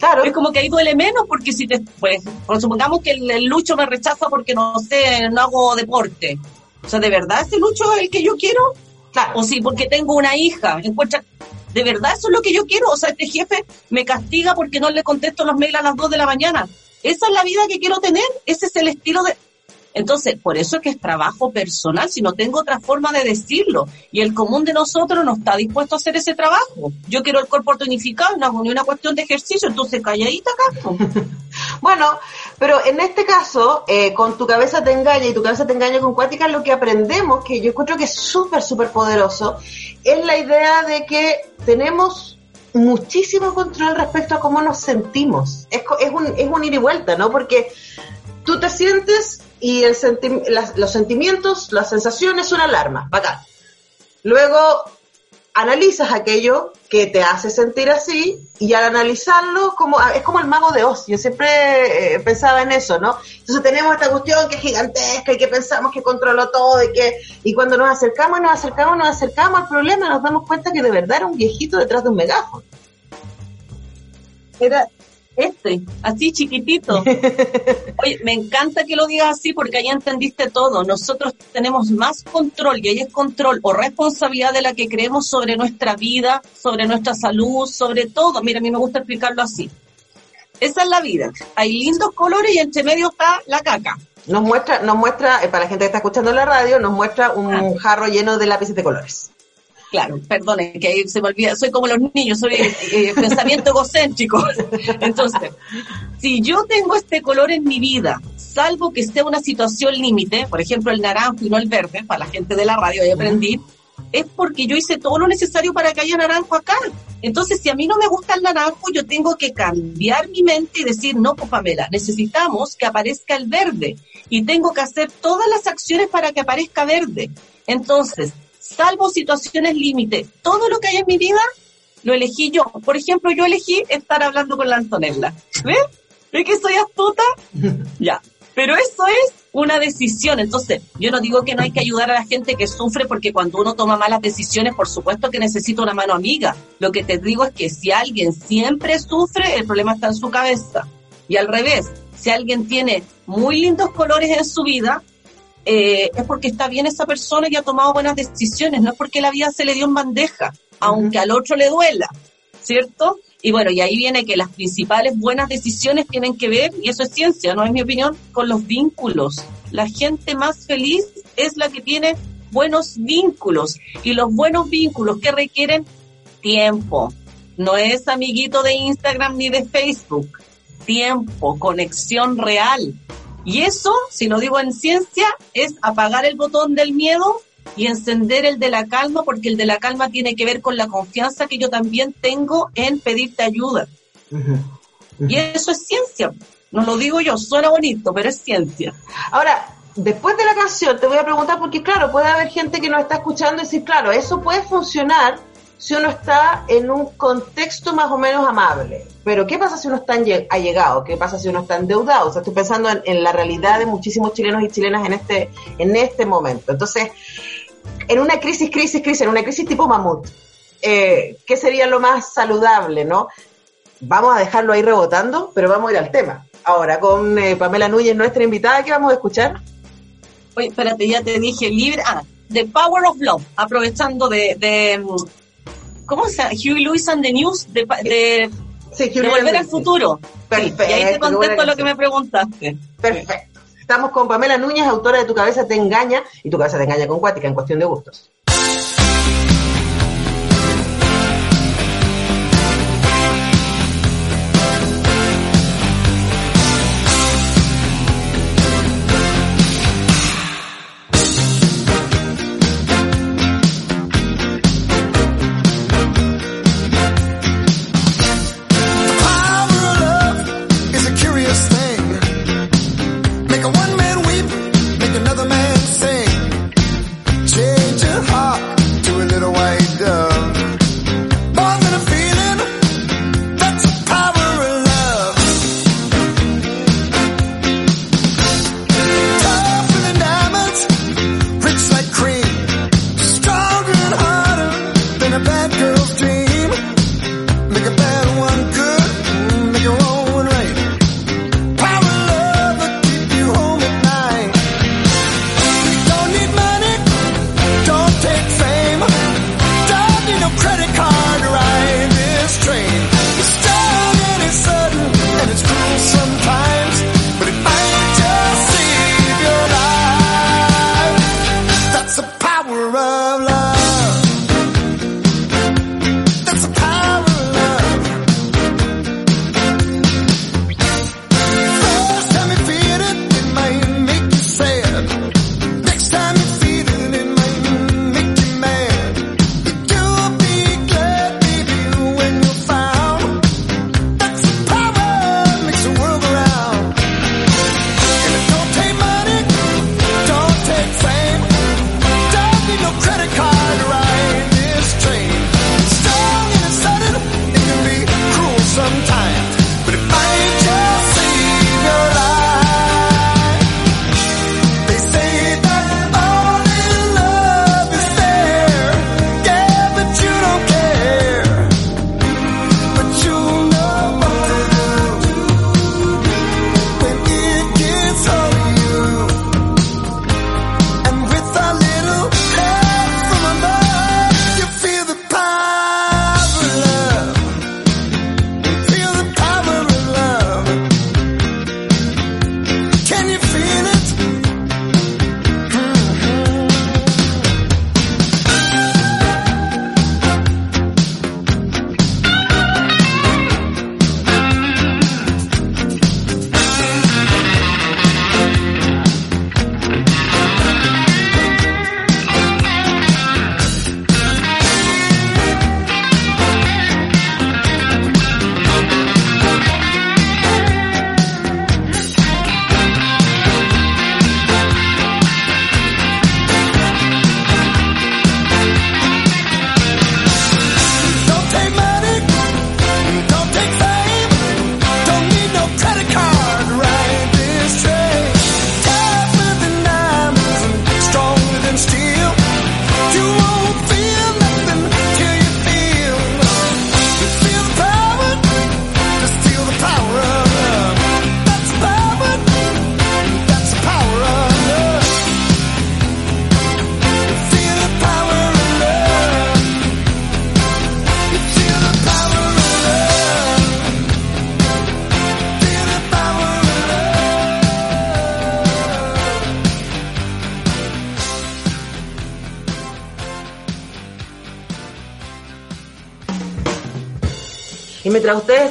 Claro. Es como que ahí duele menos porque si te, pues, pues supongamos que el, Lucho me rechaza porque no sé, no hago deporte. O sea, ¿de verdad ese Lucho es el que yo quiero? Claro. O si porque tengo una hija, encuentra, ¿de verdad eso es lo que yo quiero? O sea, este jefe me castiga porque no le contesto los mails a las 2 de la mañana. Esa es la vida que quiero tener, ese es el estilo de... Entonces, por eso es que es trabajo personal, si no tengo otra forma de decirlo. Y el común de nosotros no está dispuesto a hacer ese trabajo. Yo quiero el cuerpo tonificado, no ni una cuestión de ejercicio, entonces calladita po. Bueno, pero en este caso, eh, con tu cabeza te engaña y tu cabeza te engaña con cuática, lo que aprendemos, que yo encuentro que es súper, súper poderoso, es la idea de que tenemos muchísimo control respecto a cómo nos sentimos. Es, es, un, es un ir y vuelta, ¿no? Porque tú te sientes y el senti- las- los sentimientos, las sensaciones son alarma, bacán. Luego analizas aquello que te hace sentir así y al analizarlo como es como el mago de Oz. Yo siempre eh, pensaba en eso, ¿no? Entonces tenemos esta cuestión que es gigantesca y que pensamos que controló todo y que y cuando nos acercamos, nos acercamos, nos acercamos al problema, nos damos cuenta que de verdad era un viejito detrás de un megáfono. Era este, así chiquitito. Oye, me encanta que lo digas así porque ahí entendiste todo. Nosotros tenemos más control y ahí es control o responsabilidad de la que creemos sobre nuestra vida, sobre nuestra salud, sobre todo. Mira, a mí me gusta explicarlo así. Esa es la vida. Hay lindos colores y entre medio está la caca. Nos muestra, nos muestra, eh, para la gente que está escuchando la radio, nos muestra un Ah. jarro lleno de lápices de colores. Claro, perdone, que ahí se me olvida, soy como los niños, soy eh, pensamiento egocéntrico. Entonces, si yo tengo este color en mi vida, salvo que esté una situación límite, por ejemplo el naranjo y no el verde, para la gente de la radio, ahí aprendí, es porque yo hice todo lo necesario para que haya naranjo acá. Entonces, si a mí no me gusta el naranjo, yo tengo que cambiar mi mente y decir, no, pues Pamela, necesitamos que aparezca el verde y tengo que hacer todas las acciones para que aparezca verde. Entonces, salvo situaciones límite, todo lo que hay en mi vida lo elegí yo. Por ejemplo, yo elegí estar hablando con la Antonella. ¿Ves? ¿Ves que soy astuta? ya. Pero eso es una decisión. Entonces, yo no digo que no hay que ayudar a la gente que sufre porque cuando uno toma malas decisiones, por supuesto que necesita una mano amiga. Lo que te digo es que si alguien siempre sufre, el problema está en su cabeza. Y al revés, si alguien tiene muy lindos colores en su vida, eh, es porque está bien esa persona y ha tomado buenas decisiones, no es porque la vida se le dio en bandeja, aunque al otro le duela, ¿cierto? Y bueno, y ahí viene que las principales buenas decisiones tienen que ver, y eso es ciencia, no es mi opinión, con los vínculos. La gente más feliz es la que tiene buenos vínculos. Y los buenos vínculos que requieren tiempo. No es amiguito de Instagram ni de Facebook. Tiempo, conexión real. Y eso, si lo digo en ciencia, es apagar el botón del miedo y encender el de la calma, porque el de la calma tiene que ver con la confianza que yo también tengo en pedirte ayuda. Y eso es ciencia. No lo digo yo, suena bonito, pero es ciencia. Ahora, después de la canción te voy a preguntar, porque claro, puede haber gente que nos está escuchando y decir, claro, eso puede funcionar si uno está en un contexto más o menos amable. Pero ¿qué pasa si uno está allegado? ¿Qué pasa si uno está endeudado? O sea, estoy pensando en, en, la realidad de muchísimos chilenos y chilenas en este, en este momento. Entonces, en una crisis, crisis, crisis, en una crisis tipo mamut, eh, ¿qué sería lo más saludable, no? Vamos a dejarlo ahí rebotando, pero vamos a ir al tema. Ahora, con eh, Pamela Núñez, nuestra invitada, ¿qué vamos a escuchar? Oye, espérate, ya te dije libre. Ah, The Power of Love, aprovechando de, de ¿cómo se llama? Huey Lewis and the News, de, de, sí, de Volver al Futuro. Perfecto. y ahí te contesto lo que me preguntaste. Perfecto. Estamos con Pamela Núñez, autora de Tu cabeza te engaña y Tu cabeza te engaña con Cuática en cuestión de gustos.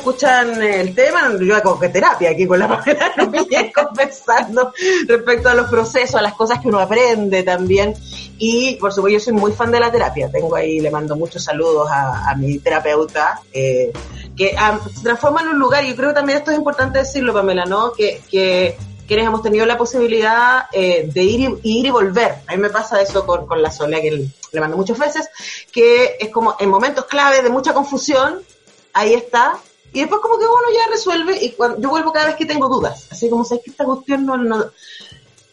Escuchan el tema, yo hago que terapia aquí con la Pamela conversando respecto a los procesos, a las cosas que uno aprende también. Y por supuesto, yo soy muy fan de la terapia. Tengo ahí, le mando muchos saludos a, a mi terapeuta. Eh, que ah, se transforma en un lugar, y yo creo que también esto es importante decirlo, Pamela, ¿no? Que, que quienes hemos tenido la posibilidad eh, de ir y, ir y volver. A mí me pasa eso con, con la Sonia, que le mando muchas veces, que es como en momentos clave de mucha confusión, ahí está, y después como que uno ya resuelve, y cuando, yo vuelvo cada vez que tengo dudas, así como sé que esta cuestión no, no,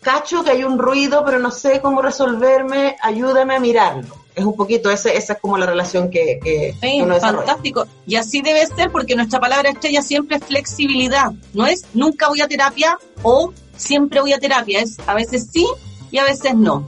cacho que hay un ruido, pero no sé cómo resolverme, ayúdame a mirarlo es un poquito, ese, esa es como la relación que, que sí, uno fantástico. Y así debe ser porque nuestra palabra estrella siempre es flexibilidad. No es nunca voy a terapia o siempre voy a terapia. Es a veces sí y a veces no.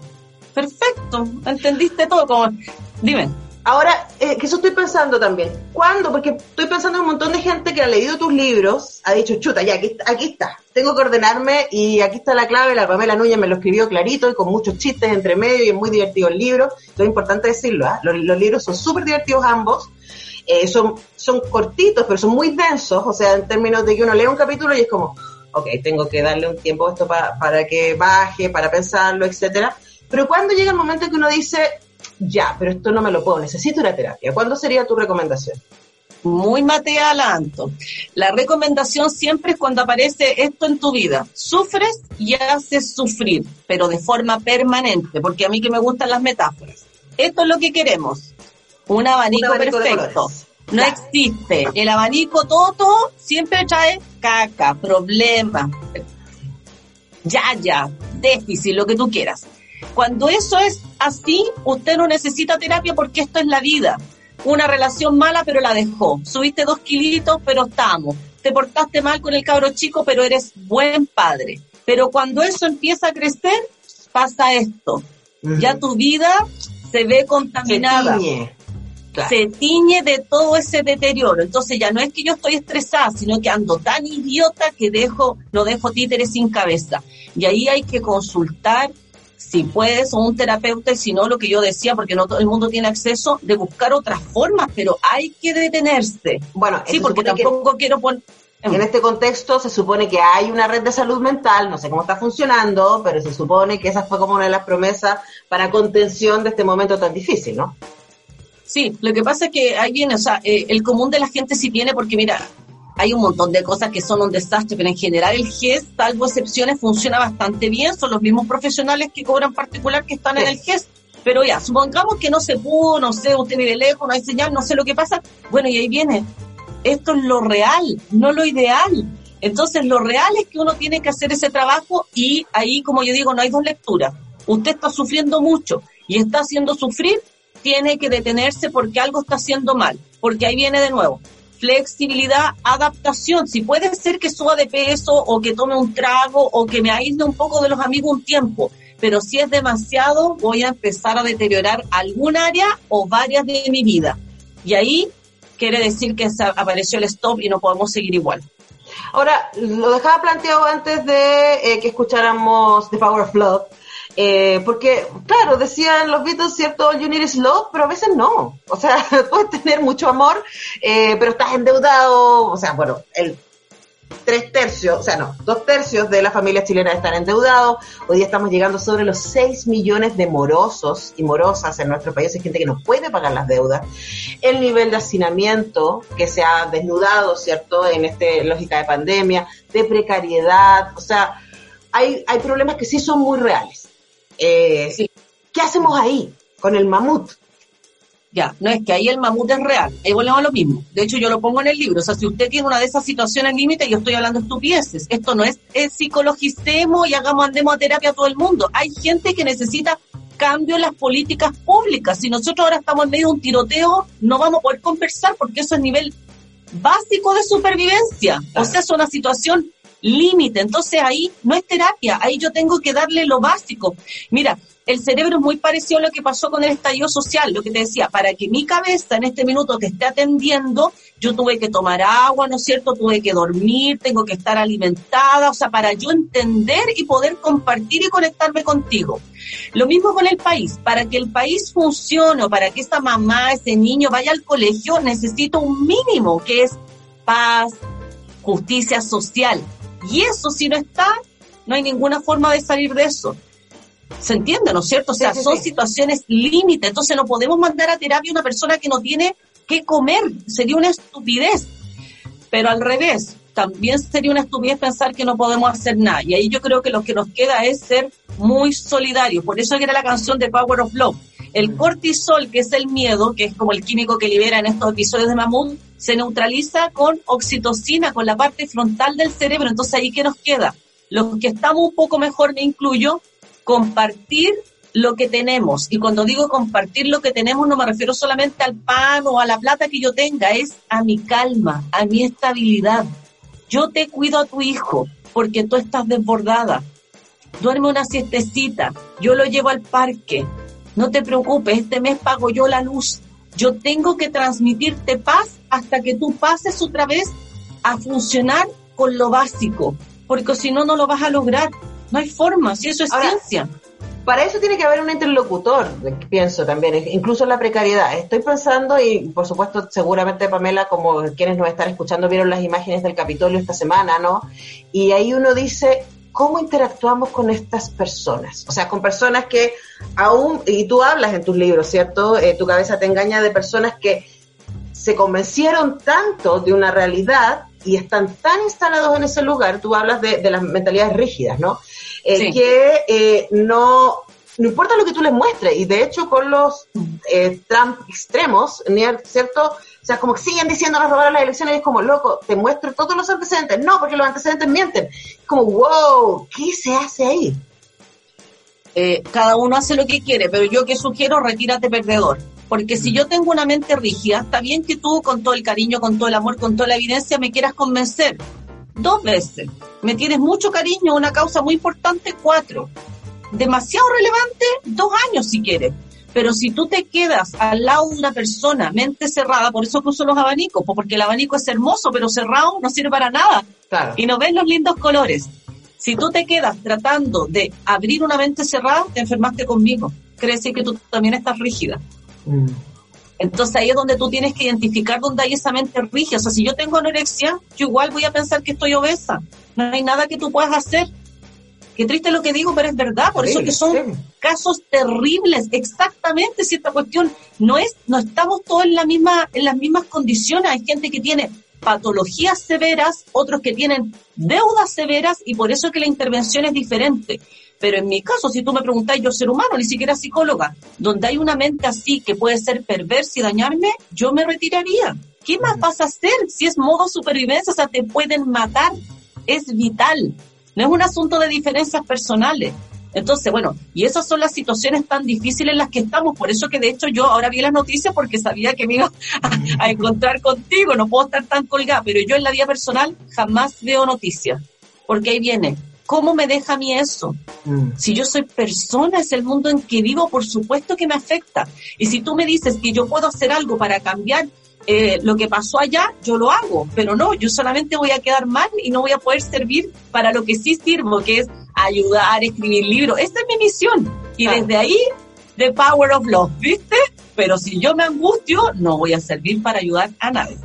Perfecto. Entendiste todo. Como, dime. Ahora, eh, que eso estoy pensando también. ¿Cuándo? Porque estoy pensando en un montón de gente que ha leído tus libros, ha dicho, chuta, ya, aquí, aquí está, tengo que ordenarme y aquí está la clave, la Pamela Núñez me lo escribió clarito y con muchos chistes entre medio y es muy divertido el libro. es importante decirlo, ¿eh? los, libros son súper divertidos ambos. Eh, son, son cortitos, pero son muy densos, o sea, en términos de que uno lee un capítulo y es como, ok, tengo que darle un tiempo a esto pa, para que baje, para pensarlo, etcétera. Pero cuando llega el momento en que uno dice, ya, pero esto no me lo puedo, necesito una terapia. ¿Cuándo sería tu recomendación? Muy Matea Alanto. La recomendación siempre es cuando aparece esto en tu vida. Sufres y haces sufrir, pero de forma permanente, porque a mí que me gustan las metáforas. Esto es lo que queremos. Un abanico, Un abanico perfecto. No existe. El abanico todo siempre trae caca, problemas, ya, ya, déficit, lo que tú quieras. Cuando eso es así, usted no necesita terapia porque esto es la vida. Una relación mala, pero la dejó. Subiste dos kilitos, pero estamos. Te portaste mal con el cabro chico, pero eres buen padre. Pero cuando eso empieza a crecer, pasa esto. Uh -huh. Ya tu vida se ve contaminada. Se tiñe. Claro. Se tiñe de todo ese deterioro. Entonces ya no es que yo estoy estresada, sino que ando tan idiota que dejo, no dejo títeres sin cabeza. Y ahí hay que consultar si puedes, o un terapeuta, y si no, lo que yo decía, porque no todo el mundo tiene acceso, de buscar otras formas, pero hay que detenerse. Bueno, sí, porque tampoco que, quiero poner... En este contexto se supone que hay una red de salud mental, no sé cómo está funcionando, pero se supone que esa fue como una de las promesas para contención de este momento tan difícil, ¿no? Sí, lo que pasa es que ahí viene, o sea, eh, el común de la gente sí tiene, porque mira, hay un montón de cosas que son un desastre, pero en general el GES, salvo excepciones, funciona bastante bien. Son los mismos profesionales que cobran particular que están sí. en el GES. Pero ya, supongamos que no se pudo, no sé, usted vive lejos, no hay señal, no sé lo que pasa. Bueno, y ahí viene. Esto es lo real, no lo ideal. Entonces, lo real es que uno tiene que hacer ese trabajo y ahí, como yo digo, no hay dos lecturas. Usted está sufriendo mucho y está haciendo sufrir, tiene que detenerse porque algo está haciendo mal. Porque ahí viene de nuevo flexibilidad, adaptación. Si puede ser que suba de peso o que tome un trago o que me aísle un poco de los amigos un tiempo, pero si es demasiado, voy a empezar a deteriorar algún área o varias de mi vida. Y ahí quiere decir que apareció el stop y no podemos seguir igual. Ahora, lo dejaba planteado antes de eh, que escucháramos The Power of Love, eh, porque, claro, decían los Beatles, cierto, you need is love, pero a veces no. O sea, puedes tener mucho amor, eh, pero estás endeudado. O sea, bueno, el tres tercios, o sea, no, dos tercios de las familias chilenas están endeudados. Hoy día estamos llegando sobre los 6 millones de morosos y morosas en nuestro país. Hay gente que no puede pagar las deudas. El nivel de hacinamiento que se ha desnudado, ¿cierto?, en esta lógica de pandemia, de precariedad. O sea, hay, hay problemas que sí son muy reales. Eh, sí. ¿Qué hacemos ahí con el mamut? Ya, no es que ahí el mamut es real, ahí volvemos a lo mismo. De hecho, yo lo pongo en el libro. O sea, si usted tiene una de esas situaciones límite, yo estoy hablando estupideces. Esto no es, es psicologicemos y hagamos, andemos a terapia a todo el mundo. Hay gente que necesita cambio en las políticas públicas. Si nosotros ahora estamos en medio de un tiroteo, no vamos a poder conversar porque eso es nivel básico de supervivencia. Claro. O sea, es una situación límite. Entonces ahí no es terapia, ahí yo tengo que darle lo básico. Mira, el cerebro es muy parecido a lo que pasó con el estallido social, lo que te decía, para que mi cabeza en este minuto te esté atendiendo, yo tuve que tomar agua, ¿no es cierto? Tuve que dormir, tengo que estar alimentada, o sea, para yo entender y poder compartir y conectarme contigo. Lo mismo con el país, para que el país funcione, para que esta mamá, ese niño vaya al colegio, necesito un mínimo, que es paz, justicia social. Y eso si no está, no hay ninguna forma de salir de eso. ¿Se entiende, no es cierto? O sea, Sí, sí, son sí. situaciones límite. Entonces no podemos mandar a terapia a una persona que no tiene que comer. Sería una estupidez. Pero al revés, también sería una estupidez pensar que no podemos hacer nada. Y ahí yo creo que lo que nos queda es ser muy solidarios. Por eso era la canción de Power of Love. El cortisol, que es el miedo, que es como el químico que libera en estos episodios de Mamut, se neutraliza con oxitocina, con la parte frontal del cerebro. Entonces ahí que nos queda. Los que estamos un poco mejor, me incluyo, compartir lo que tenemos. Y cuando digo compartir lo que tenemos, no me refiero solamente al pan o a la plata que yo tenga, es a mi calma, a mi estabilidad. Yo te cuido a tu hijo porque tú estás desbordada. Duerme una siestecita, yo lo llevo al parque. No te preocupes, este mes pago yo la luz. Yo tengo que transmitirte paz hasta que tú pases otra vez a funcionar con lo básico, porque si no, no lo vas a lograr. No hay forma, si eso es Ahora, ciencia. Para eso tiene que haber un interlocutor, pienso también, incluso en la precariedad. Estoy pensando, y por supuesto, seguramente Pamela, como quienes nos están escuchando, vieron las imágenes del Capitolio esta semana, ¿no? Y ahí uno dice, ¿cómo interactuamos con estas personas? O sea, con personas que aún, y tú hablas en tus libros, ¿cierto? Eh, tu cabeza te engaña de personas que se convencieron tanto de una realidad y están tan instalados en ese lugar, tú hablas de, de las mentalidades rígidas, ¿no? Eh, Sí. Que eh, no, no importa lo que tú les muestres, y de hecho con los Trump extremos, ¿cierto? Sea, como que siguen diciendo nos robaron las elecciones, y es como, loco, te muestro todos los antecedentes. No, porque los antecedentes mienten. Como, wow, ¿qué se hace ahí? Eh, cada uno hace lo que quiere, pero yo que sugiero, retírate perdedor. Porque si yo tengo una mente rígida, está bien que tú, con todo el cariño, con todo el amor, con toda la evidencia, me quieras convencer. Dos veces. Me tienes mucho cariño, una causa muy importante, cuatro. Demasiado relevante, dos años si quieres. Pero si tú te quedas al lado de una persona, mente cerrada, por eso que uso los abanicos, pues porque el abanico es hermoso, pero cerrado no sirve para nada Claro. y no ves los lindos colores. Si tú te quedas tratando de abrir una mente cerrada, te enfermaste conmigo. Quiere decir que tú también estás rígida. Mm. Entonces ahí es donde tú tienes que identificar dónde hay esa mente rígida. O sea, si yo tengo anorexia, yo igual voy a pensar que estoy obesa. No hay nada que tú puedas hacer. Qué triste lo que digo, pero es verdad. Por eso que son casos terribles. Exactamente, si esta cuestión no es, no estamos todos en la misma, en las mismas condiciones. Hay gente que tiene patologías severas, otros que tienen deudas severas y por eso que la intervención es diferente. Pero en mi caso, si tú me preguntas, yo ser humano, ni siquiera psicóloga, donde hay una mente así que puede ser perversa y dañarme, yo me retiraría. ¿Qué más vas a hacer si es modo supervivencia? O sea, te pueden matar. Es vital. No es un asunto de diferencias personales. Entonces, bueno, y esas son las situaciones tan difíciles en las que estamos. Por eso que de hecho yo ahora vi las noticias porque sabía que me iba a, a encontrar contigo. No puedo estar tan colgada, pero yo en la vida personal jamás veo noticias. Porque ahí viene, ¿cómo me deja a mí eso? Mm. Si yo soy persona, es el mundo en que vivo, por supuesto que me afecta. Y si tú me dices que yo puedo hacer algo para cambiar eh, lo que pasó allá, yo lo hago. Pero no, yo solamente voy a quedar mal y no voy a poder servir para lo que sí sirvo, que es ayudar, escribir libros. Esa es mi misión. Y Claro. desde ahí, The Power of Love, ¿viste? Pero si yo me angustio, no voy a servir para ayudar a nadie.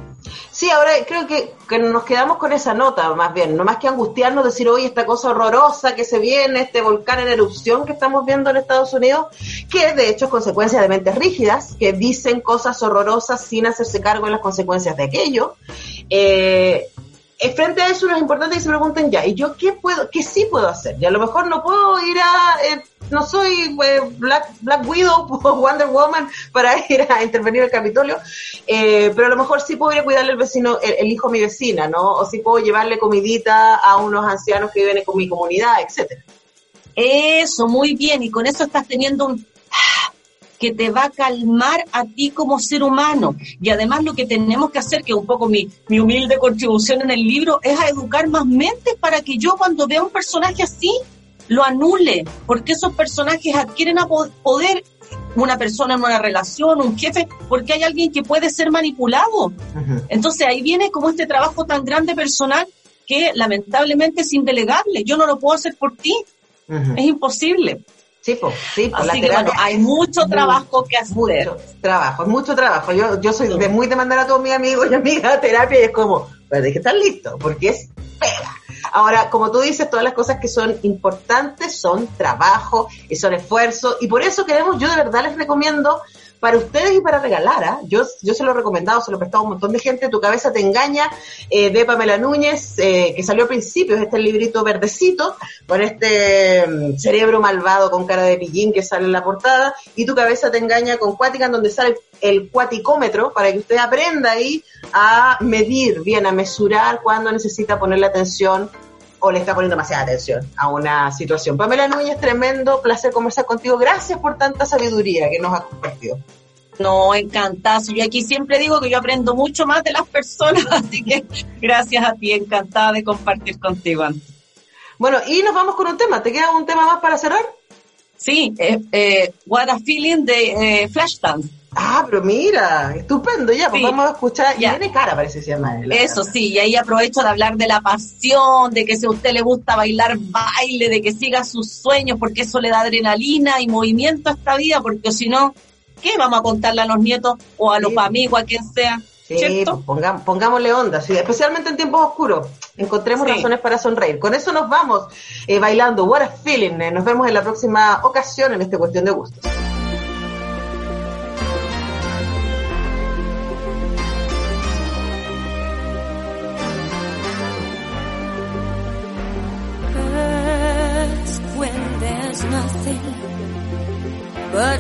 Sí, ahora creo que, que nos quedamos con esa nota, más bien, no más que angustiarnos, decir, oye, esta cosa horrorosa que se viene, este volcán en erupción que estamos viendo en Estados Unidos, que de hecho es consecuencia de mentes rígidas, que dicen cosas horrorosas sin hacerse cargo de las consecuencias de aquello. Eh, frente a eso, es importante que se pregunten ya, ¿y yo qué puedo, qué sí puedo hacer? Y a lo mejor no puedo ir a, eh, no soy eh, Black, Black Widow o Wonder Woman para ir a intervenir el Capitolio, eh, pero a lo mejor sí puedo ir a cuidarle al vecino, el, el hijo a mi vecina, ¿no? O sí puedo llevarle comidita a unos ancianos que viven con mi comunidad, etcétera. Eso, muy bien. Y con eso estás teniendo un que te va a calmar a ti como ser humano. Y además lo que tenemos que hacer, que es un poco mi, mi humilde contribución en el libro, es a educar más mentes para que yo cuando vea un personaje así, lo anule, porque esos personajes adquieren a po- poder una persona en una relación, un jefe, porque hay alguien que puede ser manipulado. Entonces ahí viene como este trabajo tan grande personal que lamentablemente es indelegable. Yo no lo puedo hacer por ti, es imposible. Sí, pues, sí, pues, la Así que bueno, hay mucho muy- trabajo que hacer. Mucho trabajo, mucho trabajo. Yo, yo soy de muy demandar a todos mis amigos y amigas a terapia y es como, pero hay que estar listo, porque es pega. Ahora, como tú dices, todas las cosas que son importantes son trabajo y son esfuerzo, y por eso queremos, yo de verdad les recomiendo para ustedes y para regalar. ¿ah? Yo, yo se lo he recomendado, se lo he prestado a un montón de gente. Tu cabeza te engaña, eh, de Pamela Núñez, eh, que salió a principios, este librito verdecito, con este mm, cerebro malvado con cara de pillín que sale en la portada. Y tu cabeza te engaña con Cuática, donde sale el cuaticómetro, para que usted aprenda ahí a medir bien, a mesurar cuándo necesita ponerle atención o le está poniendo demasiada atención a una situación. Pamela Núñez, tremendo placer conversar contigo. Gracias por tanta sabiduría que nos has compartido. No, encantazo. Yo aquí siempre digo que yo aprendo mucho más de las personas, así que gracias a ti, encantada de compartir contigo. Bueno, y nos vamos con un tema. ¿Te queda un tema más para cerrar? Sí, eh, eh, What a Feeling de eh, Flashdance. Ah, pero mira, estupendo, ya, pues Sí. vamos a escuchar. Ya. Y tiene cara, parece que se llama. la- Eso sí, y ahí aprovecho de hablar de la pasión, de que si a usted le gusta bailar, baile, de que siga sus sueños, porque eso le da adrenalina y movimiento a esta vida, porque si no, ¿qué vamos a contarle a los nietos o a los Sí. amigos, a quien sea? Sí, ¿Cierto? pues pongámosle onda, sí, especialmente en tiempos oscuros. Encontremos Sí. razones para sonreír. Con eso nos vamos eh, bailando. What a feeling. Eh, Nos vemos en la próxima ocasión en esta cuestión de gustos.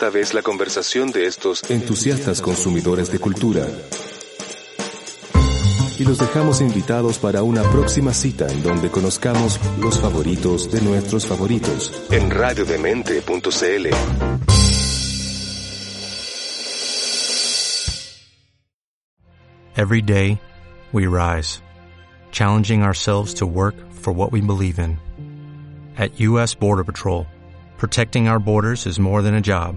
esta vez la conversación de estos entusiastas consumidores de cultura. Y los dejamos invitados para una próxima cita en donde conozcamos los favoritos de nuestros favoritos en radiodemente.cl. Every day, we rise, challenging ourselves to work for what we believe in. At U.S. Border Patrol, protecting our borders is more than a job,